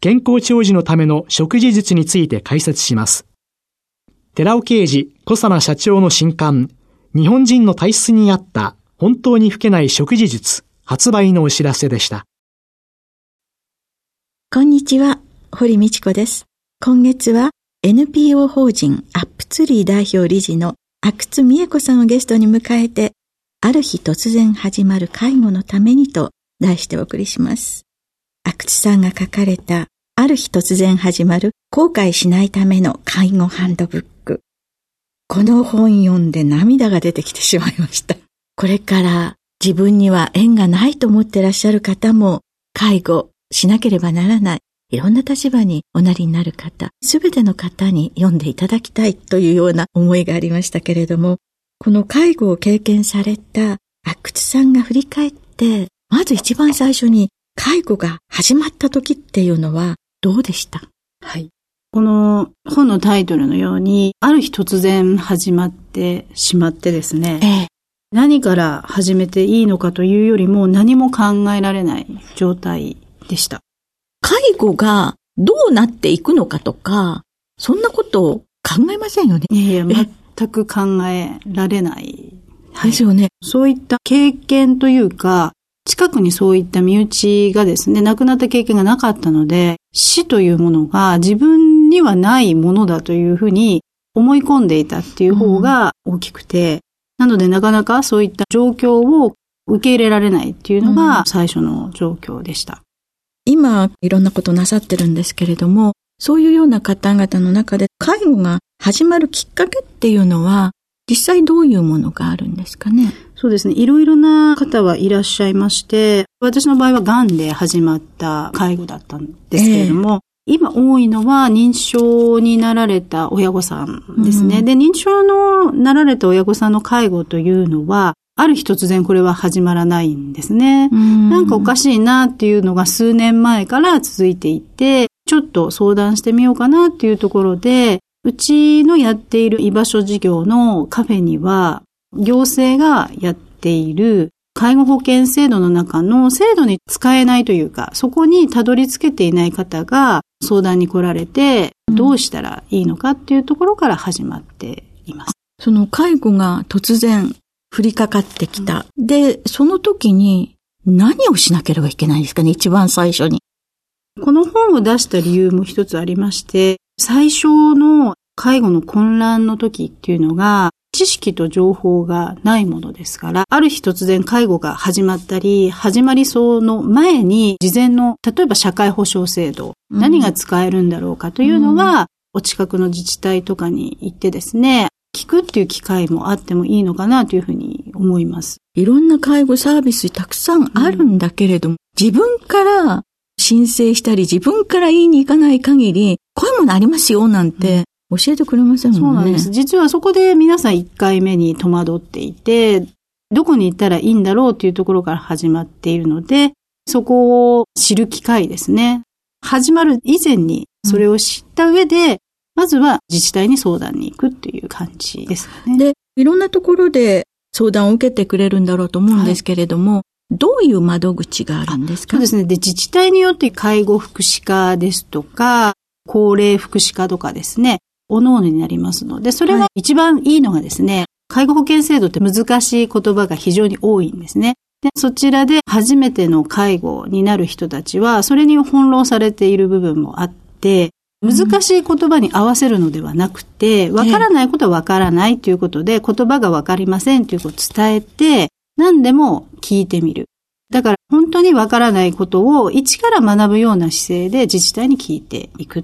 健康長寿のための食事術について解説します。寺尾啓治小佐奈社長の新刊、日本人の体質に合った本当に老けない食事術発売のお知らせでした。こんにちは、堀道子です。今月は NPO 法人アップツリー代表理事の阿久津美恵子さんをゲストに迎えて、ある日突然始まる介護のためにと題してお送りします。阿久津さんが書かれたある日突然始まる後悔しないための介護ハンドブック。この本読んで涙が出てきてしまいました。これから自分には縁がないと思ってらっしゃる方も介護しなければならない。いろんな立場におなりになる方、すべての方に読んでいただきたいというような思いがありましたけれども、この介護を経験された阿久津さんが振り返って、まず一番最初に介護が始まった時っていうのはどうでした？はい。この本のタイトルのように、ある日突然始まってしまってですね、ええ、何から始めていいのかというよりも何も考えられない状態でした。介護がどうなっていくのかとか、そんなことを考えませんよね。いやいや、全く考えられない。ですよね、そういった経験というか、近くにそういった身内がですね、亡くなった経験がなかったので、死というものが自分にはないものだというふうに思い込んでいたっていう方が大きくて、うん、なのでなかなかそういった状況を受け入れられないっていうのが最初の状況でした。今、いろんなことなさってるんですけれども、そういうような方々の中で介護が始まるきっかけっていうのは、実際どういうものがあるんですかね？そうですね。いろいろな方はいらっしゃいまして、私の場合は癌で始まった介護だったんですけれども、えー、今多いのは認知症になられた親御さんですね。うん、で、認知症のなられた親御さんの介護というのは、ある日突然これは始まらないんですね。んなんかおかしいなっていうのが数年前から続いていて、ちょっと相談してみようかなっていうところで、うちのやっている居場所事業のカフェには、行政がやっている介護保険制度の中の制度に使えないというか、そこにたどり着けていない方が相談に来られて、どうしたらいいのかっていうところから始まっています。その介護が突然降りかかってきた。うん、で、その時に何をしなければいけないんですかね、一番最初に。この本を出した理由も一つありまして、最初の介護の混乱の時っていうのが、知識と情報がないものですから、ある日突然介護が始まったり、始まりそうの前に、事前の、例えば社会保障制度、何が使えるんだろうかというのは、うん、お近くの自治体とかに行ってですね、聞くっていう機会もあってもいいのかなというふうに思います。いろんな介護サービスたくさんあるんだけれども、うん、自分から申請したり、自分から言いに行かない限り、こういうものありますよ、なんて、教えてくれませんもんね。そうなんです。実はそこで皆さん1回目に戸惑っていて、どこに行ったらいいんだろうというところから始まっているので、そこを知る機会ですね。始まる以前にそれを知った上で、まずは自治体に相談に行くっていう感じですね。で、いろんなところで相談を受けてくれるんだろうと思うんですけれども、はい、どういう窓口があるんですか？そうですね。で、自治体によって介護福祉課ですとか、高齢福祉課とかですね、おのおのになりますので、それは一番いいのがですね、はい、介護保険制度って難しい言葉が非常に多いんですね。で、そちらで初めての介護になる人たちは、それに翻弄されている部分もあって、難しい言葉に合わせるのではなくて、わからないことはわからないということで、言葉がわかりませんということを伝えて、何でも聞いてみる。だから本当にわからないことを一から学ぶような姿勢で自治体に聞いていく。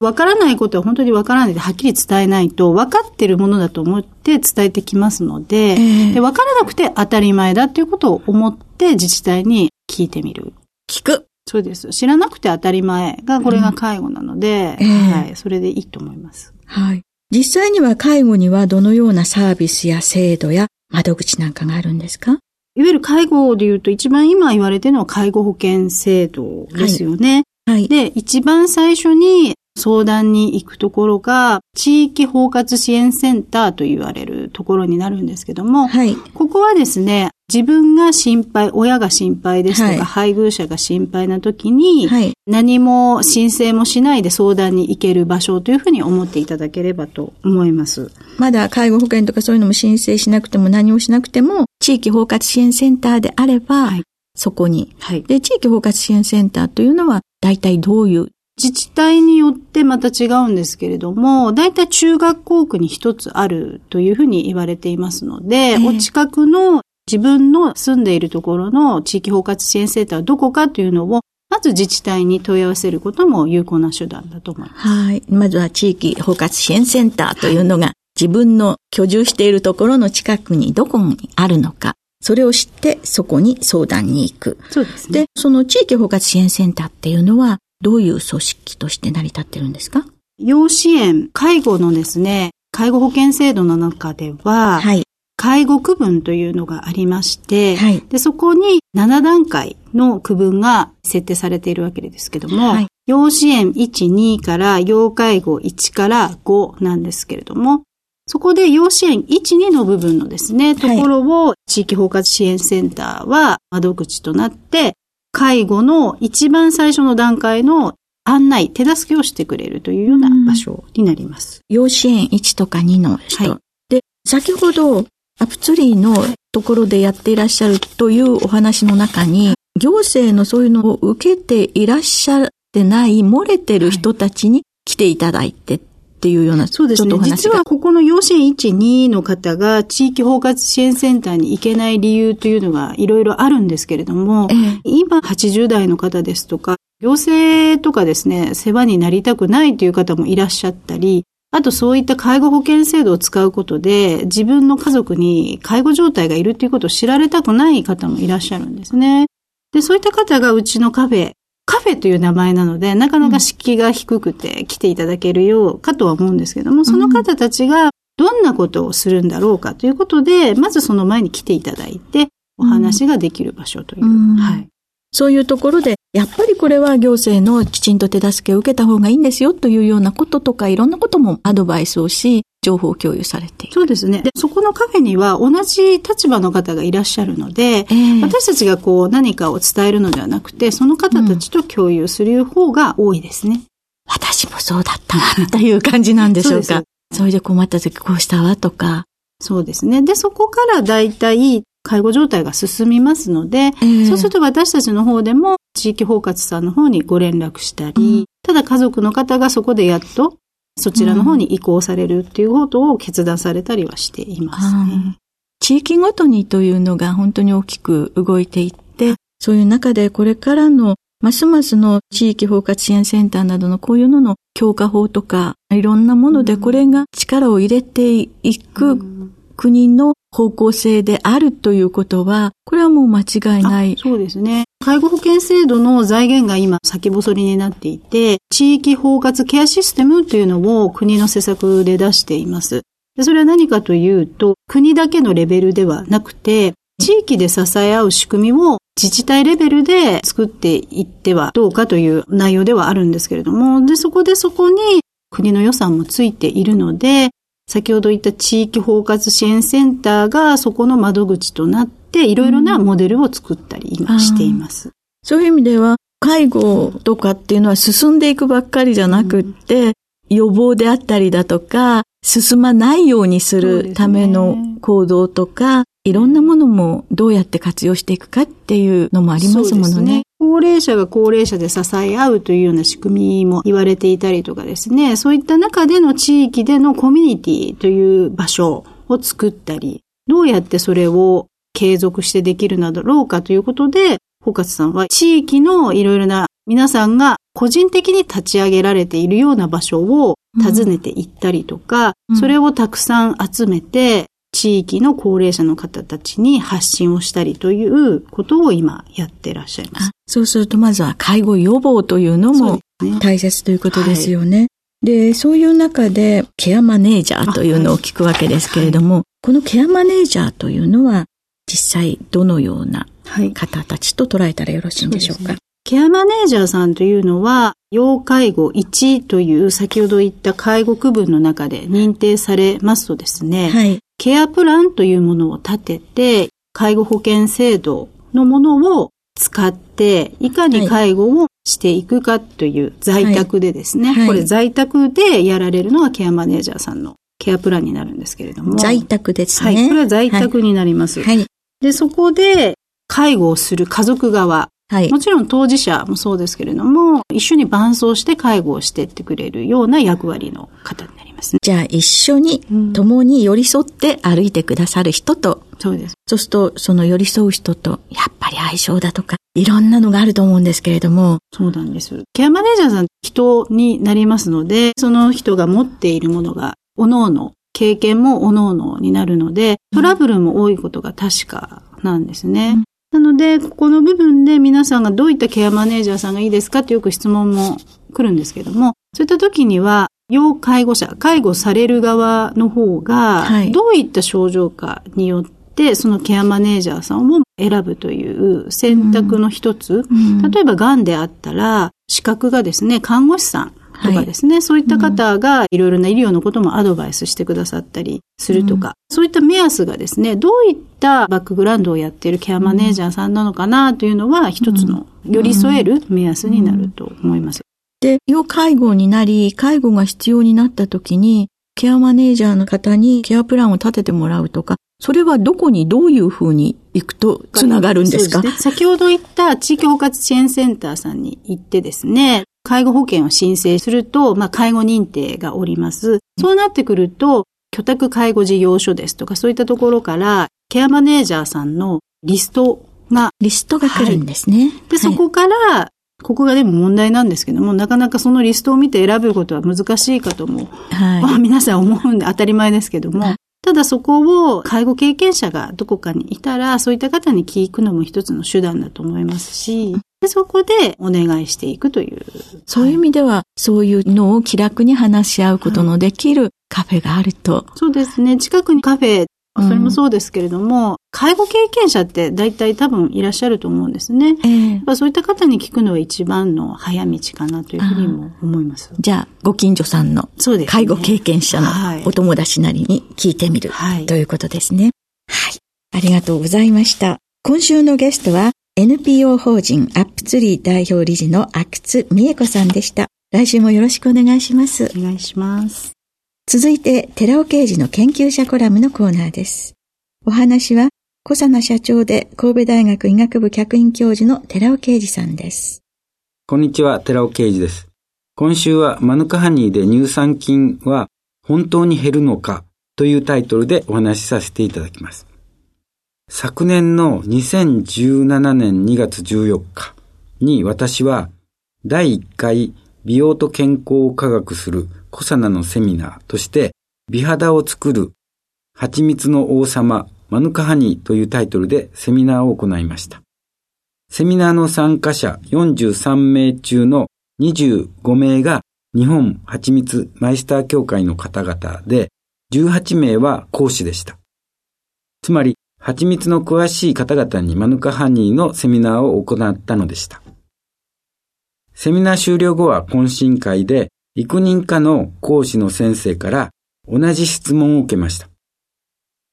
わからないことは本当にわからないではっきり伝えないと、分かってるものだと思って伝えてきますので、えー、で分からなくて当たり前だっていうことを思って自治体に聞いてみる。聞く。そうです。知らなくて当たり前が、これが介護なので、うんえー、はい、それでいいと思います。はい。実際には介護にはどのようなサービスや制度や窓口なんかがあるんですか？いわゆる介護で言うと一番今言われてるのは介護保険制度ですよね。はい。はい、で、一番最初に相談に行くところが、地域包括支援センターと言われるところになるんですけども、はい、ここはですね、自分が心配、親が心配ですとか、はい、配偶者が心配な時に、はい、何も申請もしないで相談に行ける場所というふうに思っていただければと思います。まだ介護保険とかそういうのも申請しなくても何もしなくても、地域包括支援センターであれば、はい、そこに、はい。で、地域包括支援センターというのは、大体どういう自治体によってまた違うんですけれども、だいたい中学校区に一つあるというふうに言われていますので、えー、お近くの自分の住んでいるところの地域包括支援センターはどこかというのを、まず自治体に問い合わせることも有効な手段だと思います。はい。まずは地域包括支援センターというのが、自分の居住しているところの近くにどこにあるのか、それを知ってそこに相談に行く。そうですね。で、その地域包括支援センターっていうのは、どういう組織として成り立ってるんですか？養子縁、介護のですね、介護保険制度の中では、はい、介護区分というのがありまして、はい、でそこに7段階の区分が設定されているわけですけども、はい、養子縁1、2から要介護1から5なんですけれども、そこで養子縁1、2の部分のですね、ところを地域包括支援センターは窓口となって、介護の一番最初の段階の案内、手助けをしてくれるというような場所になります。養子園1とか2の人。はい、で、先ほど、アプツリーのところでやっていらっしゃるというお話の中に、行政のそういうのを受けていらっしゃってない、漏れてる人たちに来ていただいてっていうような、そうですね。実はここの養子園1、2の方が地域包括支援センターに行けない理由というのがいろいろあるんですけれども、ええ、今80代の方ですとか、行政とかですね、世話になりたくないという方もいらっしゃったり、あとそういった介護保険制度を使うことで、自分の家族に介護状態がいるということを知られたくない方もいらっしゃるんですね。で、そういった方がうちのカフェ、カフェという名前なので、なかなか敷居が低くて来ていただけるようかとは思うんですけども、その方たちがどんなことをするんだろうかということで、まずその前に来ていただいて、お話ができる場所という。うんはい。そういうところで、やっぱりこれは行政のきちんと手助けを受けた方がいいんですよというようなこととか、いろんなこともアドバイスをし、情報共有されている。そうですね。で、そこのカフェには同じ立場の方がいらっしゃるので、えー、私たちがこう何かを伝えるのではなくて、その方たちと共有する方が多いですね。うん、私もそうだったな、という感じなんでしょうか。そそれで困った時こうしたわとか。そうですね。で、そこから大体介護状態が進みますので、えー、そうすると私たちの方でも地域包括さんの方にご連絡したり、うん、ただ家族の方がそこでやっとそちらの方に移行されるっていうことを決断されたりはしていますね。地域ごとにというのが本当に大きく動いていって、そういう中でこれからのますますの地域包括支援センターなどのこういうのの強化法とか、いろんなものでこれが力を入れていく国の方向性であるということは、これはもう間違いない。そうですね。介護保険制度の財源が今先細りになっていて、地域包括ケアシステムというのを国の施策で出しています。それは何かというと、国だけのレベルではなくて、地域で支え合う仕組みを自治体レベルで作っていってはどうかという内容ではあるんですけれども、で、そこでそこに国の予算もついているので、先ほど言った地域包括支援センターがそこの窓口となって、いろいろなモデルを作ったり今しています。そういう意味では、介護とかっていうのは進んでいくばっかりじゃなくって、予防であったりだとか、進まないようにするための行動とか、いろんなものもどうやって活用していくかっていうのもありますものね。高齢者が高齢者で支え合うというような仕組みも言われていたりとかですね、そういった中での地域でのコミュニティという場所を作ったり、どうやってそれを継続してできるなどろうかということで、ホカツさんは地域のいろいろな皆さんが個人的に立ち上げられているような場所を訪ねていったりとか、うん、それをたくさん集めて、地域の高齢者の方たちに発信をしたりということを今やってらっしゃいます。そうするとまずは介護予防というのも大切ということですよね。で、そういう中でケアマネージャーというのを聞くわけですけれども、はい、このケアマネージャーというのは実際どのような方たちと捉えたらよろしいんでしょうか、ケアマネージャーさんというのは、要介護1という先ほど言った介護区分の中で認定されますとですね、はい、ケアプランというものを立てて、介護保険制度のものを使って、いかに介護をしていくかという在宅でですね、はいはい、これ在宅でやられるのがケアマネージャーさんのケアプランになるんですけれども。在宅ですね。はい、これは在宅になります。はい。で、そこで介護をする家族側、はい、もちろん当事者もそうですけれども、一緒に伴走して介護をしていってくれるような役割の方になりますね。じゃあ一緒に、共に寄り添って歩いてくださる人と、うん、そうです。そうすると、その寄り添う人と、やっぱり相性だとか、いろんなのがあると思うんですけれども。そうなんです。ケアマネージャーさん、人になりますので、その人が持っているものが、おのおの、経験もおのおのになるので、トラブルも多いことが確かなんですね。うんなので、ここの部分で皆さんがどういったケアマネージャーさんがいいですかってよく質問も来るんですけども、そういった時には、要介護者、介護される側の方が、どういった症状かによって、そのケアマネージャーさんを選ぶという選択の一つ、うん。うん、例えば癌であったら、資格がですね、看護師さんとかですね、はい、そういった方がいろいろな医療のこともアドバイスしてくださったりするとか、うん、そういった目安がですね、どういったバックグラウンドをやっているケアマネージャーさんなのかなというのは、一つの寄り添える目安になると思います。で、要介護になり、介護が必要になった時に、ケアマネージャーの方にケアプランを立ててもらうとか、それはどこにどういうふうに行くとつながるんですか、ね、先ほど言った地域包括支援センターさんに行ってですね、介護保険を申請すると、まあ、介護認定がおります。そうなってくると、居宅介護事業所ですとか、そういったところから、ケアマネージャーさんのリストが。リストが来るんですね。はい、で、そこから、ここがでも問題なんですけども、なかなかそのリストを見て選ぶことは難しいかとも、はい、まあ皆さん思うんで当たり前ですけども、ただそこを介護経験者がどこかにいたら、そういった方に聞くのも一つの手段だと思いますし、でそこでお願いしていくという。そういう意味では、はい、そういうのを気楽に話し合うことのできるカフェがあると。はい、そうですね。近くにカフェそれもそうですけれども、うん、介護経験者って大体多分いらっしゃると思うんですね。えー、そういった方に聞くのは一番の早道かなというふうにも思います。じゃあ、ご近所さんの介護経験者のお友達なりに聞いてみる、はい、ということですね。はい。ありがとうございました。今週のゲストは NPO 法人アップツリー代表理事の阿久津美恵子さんでした。来週もよろしくお願いします。お願いします。続いて、寺尾刑事の研究者コラムのコーナーです。お話は、小佐奈社長で神戸大学医学部客員教授の寺尾啓二さんです。こんにちは、寺尾啓二です。今週はマヌカハニーで乳酸菌は本当に減るのかというタイトルでお話しさせていただきます。昨年の2017年2月14日に私は第1回美容と健康を科学するコサナのセミナーとして、美肌を作る蜂蜜の王様マヌカハニーというタイトルでセミナーを行いました。セミナーの参加者43名中の25名が日本蜂蜜マイスター協会の方々で、18名は講師でした。つまり、蜂蜜の詳しい方々にマヌカハニーのセミナーを行ったのでした。セミナー終了後は懇親会で育人科の講師の先生から同じ質問を受けました。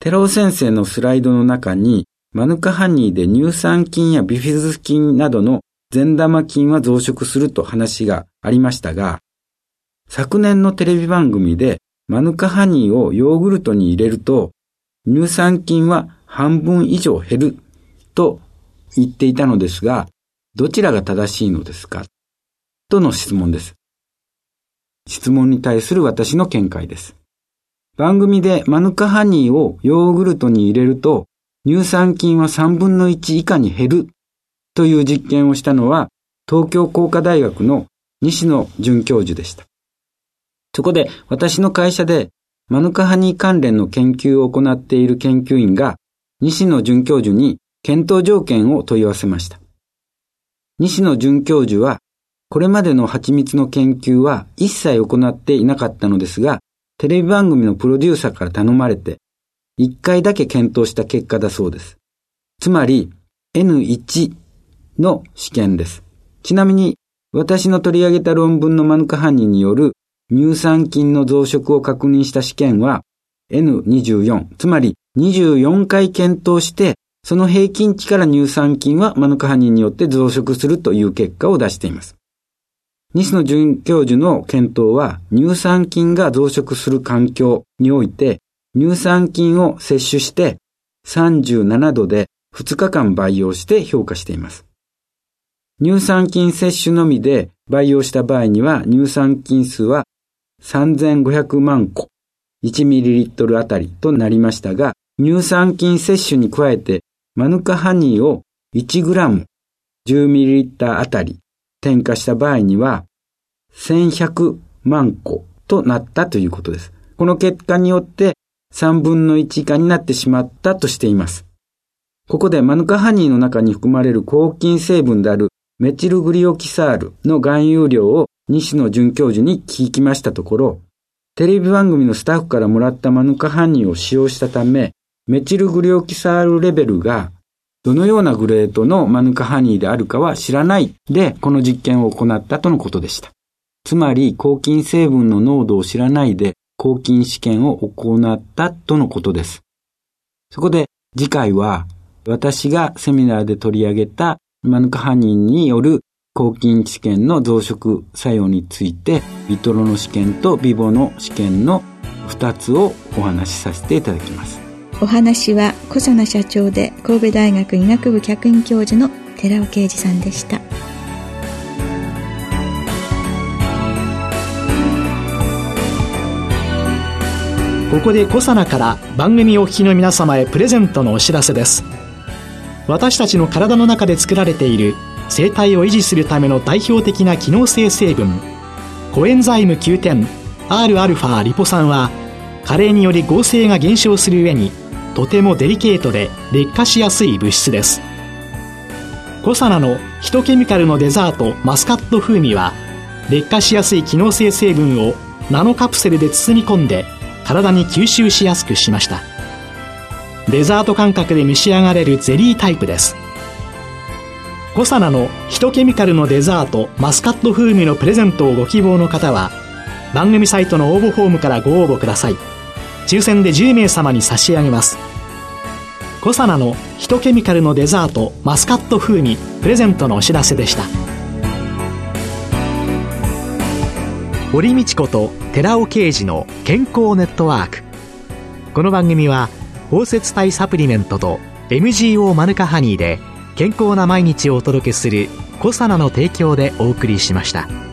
寺尾先生のスライドの中に、マヌカハニーで乳酸菌やビフィズ菌などの善玉菌は増殖すると話がありましたが、昨年のテレビ番組でマヌカハニーをヨーグルトに入れると、乳酸菌は半分以上減ると言っていたのですが、どちらが正しいのですか？との質問です。質問に対する私の見解です。番組でマヌカハニーをヨーグルトに入れると乳酸菌は3分の1以下に減るという実験をしたのは東京工科大学の西野准教授でした。そこで私の会社でマヌカハニー関連の研究を行っている研究員が西野准教授に検討条件を問い合わせました。西野准教授はこれまでの蜂蜜の研究は一切行っていなかったのですが、テレビ番組のプロデューサーから頼まれて、一回だけ検討した結果だそうです。つまり、N1 の試験です。ちなみに、私の取り上げた論文のマヌカハニによる乳酸菌の増殖を確認した試験は N24、つまり24回検討して、その平均値から乳酸菌はマヌカハニによって増殖するという結果を出しています。西野准教授の検討は乳酸菌が増殖する環境において乳酸菌を摂取して37度で2日間培養して評価しています。乳酸菌摂取のみで培養した場合には乳酸菌数は3500万個 1ml あたりとなりましたが、乳酸菌摂取に加えてマヌカハニーを 1g 10ml あたり添加した場合には1100万個となったということです。この結果によって3分の1以下になってしまったとしています。ここでマヌカハニーの中に含まれる抗菌成分であるメチルグリオキサールの含有量を西野准教授に聞きましたところ、テレビ番組のスタッフからもらったマヌカハニーを使用したため、メチルグリオキサールレベルがどのようなグレードのマヌカハニーであるかは知らないで、この実験を行ったとのことでした。つまり、抗菌成分の濃度を知らないで、抗菌試験を行ったとのことです。そこで、次回は、私がセミナーで取り上げたマヌカハニーによる抗菌試験の増殖作用について、ビトロの試験とビボの試験の2つをお話しさせていただきます。お話は小佐奈社長で神戸大学医学部客員教授の寺尾啓二さんでした。ここで小佐奈から番組お聞きの皆様へプレゼントのお知らせです。私たちの体の中で作られている生態を維持するための代表的な機能性成分コエンザイム9点 Rα リポ酸は加齢により合成が減少する上にとてもデリケートで劣化しやすい物質です。コサナのヒトケミカルのデザートマスカット風味は劣化しやすい機能性成分をナノカプセルで包み込んで体に吸収しやすくしました。デザート感覚で召し上がれるゼリータイプです。コサナのヒトケミカルのデザートマスカット風味のプレゼントをご希望の方は番組サイトの応募フォームからご応募ください。抽選で10名様に差し上げます。コサナのヒトケミカルのデザートマスカット風味プレゼントのお知らせでした。堀道子と寺尾啓二の健康ネットワーク。この番組は包摂体サプリメントと MGO マヌカハニーで健康な毎日をお届けするコサナの提供でお送りしました。